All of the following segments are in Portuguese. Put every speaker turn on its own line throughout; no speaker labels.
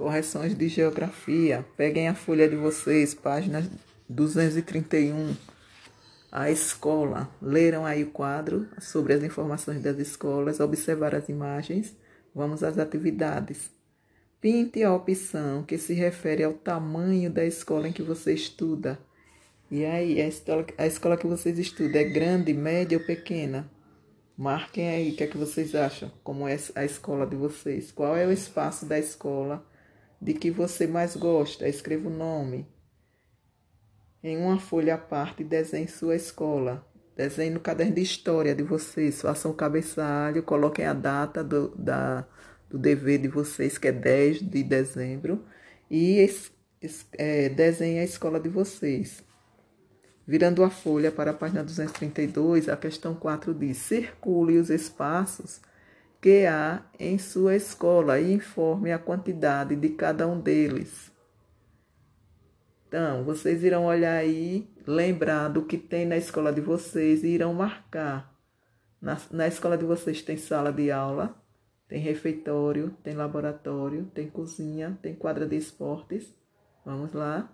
Correções de geografia. Peguem a folha de vocês, página 231. A escola. Leram aí o quadro sobre as informações das escolas, observar as imagens. Vamos às atividades. Pinte a opção que se refere ao tamanho da escola em que você estuda. E aí, a escola, a escola que vocês estudam é grande, média ou pequena? Marquem aí o que é que vocês acham, como é a escola de vocês. Qual é o espaço da escola de que você mais gosta? Escreva o nome. Em uma folha à parte, desenhe sua escola. Desenhe no caderno de história de vocês. Façam o cabeçalho, coloquem a data do, da, do dever de vocês, que é 10 de dezembro. E es, es, é, desenhe a escola de vocês. Virando a folha para a página 232, a questão 4 diz: circule os espaços que há em sua escola e informe a quantidade de cada um deles. Então, vocês irão olhar aí, lembrar do que tem na escola de vocês e irão marcar. Na, na escola de vocês tem sala de aula, tem refeitório, tem laboratório, tem cozinha, tem quadra de esportes. Vamos lá.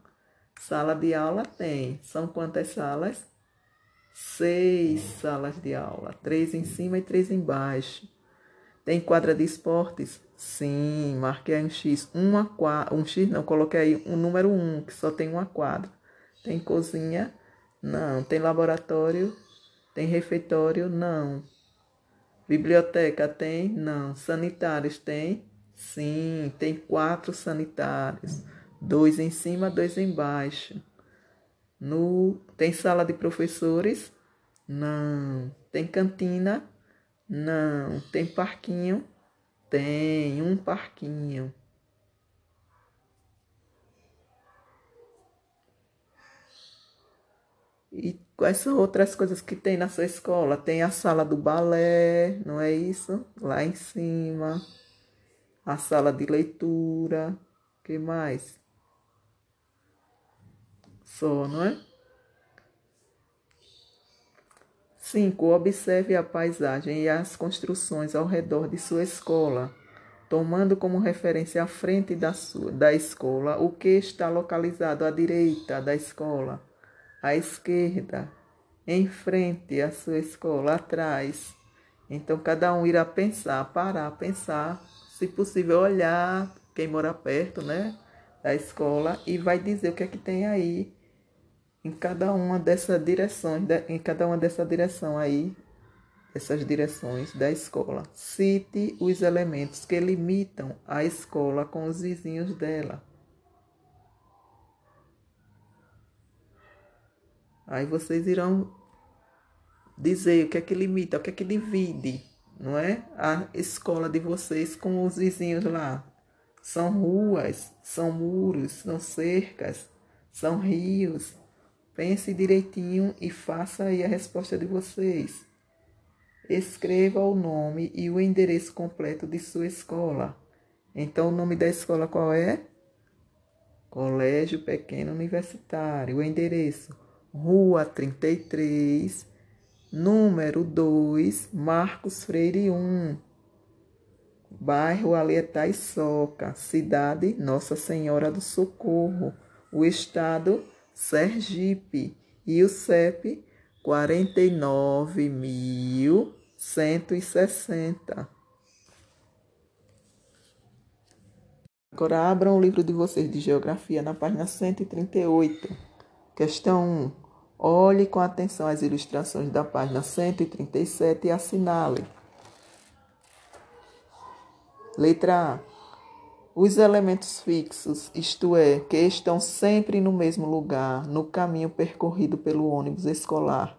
Sala de aula tem. São quantas salas? Seis salas de aula. Três em cima e três embaixo. Tem quadra de esportes? Sim, marquei aí um X. Uma quadra. Um X não, coloquei aí um número um, que só tem uma quadra. Tem cozinha? Não. Tem laboratório? Tem refeitório? Não. Biblioteca tem? Não. Sanitários tem? Sim, tem quatro sanitários dois em cima, dois embaixo. No tem sala de professores? Não. Tem cantina? Não. Tem parquinho? Tem um parquinho. E quais são outras coisas que tem na sua escola? Tem a sala do balé, não é isso? Lá em cima. A sala de leitura. que mais? só, não é? 5. Observe a paisagem e as construções ao redor de sua escola, tomando como referência a frente da, sua, da escola o que está localizado à direita da escola, à esquerda, em frente à sua escola, atrás. Então, cada um irá pensar, parar, pensar, se possível, olhar quem mora perto, né, da escola e vai dizer o que é que tem aí em cada uma dessas direções, em cada uma dessa direção aí, essas direções da escola. Cite os elementos que limitam a escola com os vizinhos dela. Aí vocês irão dizer o que é que limita, o que é que divide, não é? A escola de vocês com os vizinhos lá. São ruas, são muros, são cercas, são rios, Pense direitinho e faça aí a resposta de vocês. Escreva o nome e o endereço completo de sua escola. Então, o nome da escola qual é? Colégio Pequeno Universitário. O endereço: Rua 33, número 2, Marcos Freire 1. Bairro Alietaiçoca, cidade Nossa Senhora do Socorro. O estado Sergipe e o CEP 49.160. Agora abram o livro de vocês de geografia na página 138. Questão 1. Olhe com atenção as ilustrações da página 137 e assinale. Letra A os elementos fixos, isto é, que estão sempre no mesmo lugar, no caminho percorrido pelo ônibus escolar.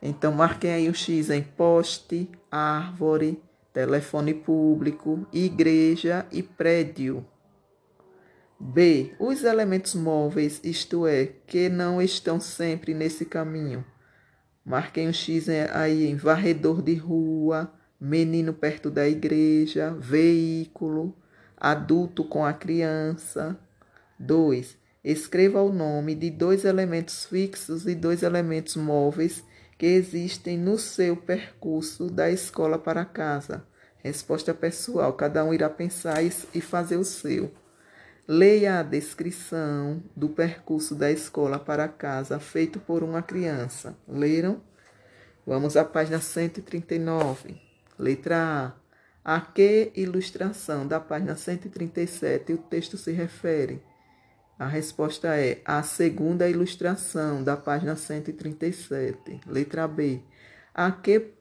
Então, marquem aí o X em poste, árvore, telefone público, igreja e prédio. B. Os elementos móveis, isto é, que não estão sempre nesse caminho. Marquem o X aí em varredor de rua, menino perto da igreja, veículo adulto com a criança. 2. Escreva o nome de dois elementos fixos e dois elementos móveis que existem no seu percurso da escola para casa. Resposta pessoal, cada um irá pensar e fazer o seu. Leia a descrição do percurso da escola para casa feito por uma criança. Leram? Vamos à página 139. Letra A. A que ilustração da página 137 o texto se refere? A resposta é a segunda ilustração da página 137. Letra B. A que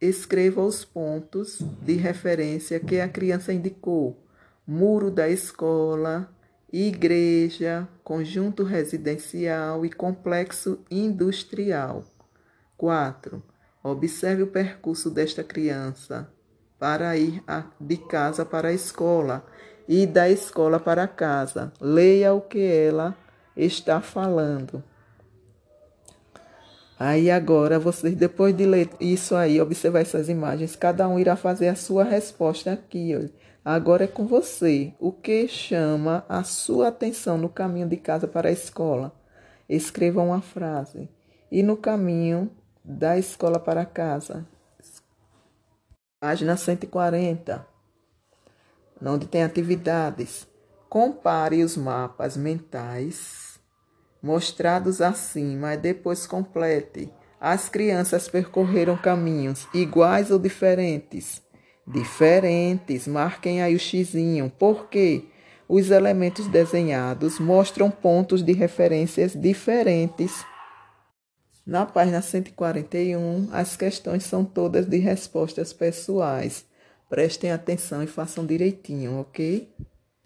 escreva os pontos de referência que a criança indicou: muro da escola, igreja, conjunto residencial e complexo industrial. 4. Observe o percurso desta criança para ir de casa para a escola e da escola para casa. Leia o que ela está falando. Aí agora vocês, depois de ler isso aí, observar essas imagens, cada um irá fazer a sua resposta aqui. Olha. Agora é com você. O que chama a sua atenção no caminho de casa para a escola? Escreva uma frase. E no caminho da escola para casa? Página 140 onde tem atividades. Compare os mapas mentais mostrados acima e depois complete. As crianças percorreram caminhos iguais ou diferentes? Diferentes. Marquem aí o xizinho. Por quê? Os elementos desenhados mostram pontos de referências diferentes. Na página 141, as questões são todas de respostas pessoais. Prestem atenção e façam direitinho, ok?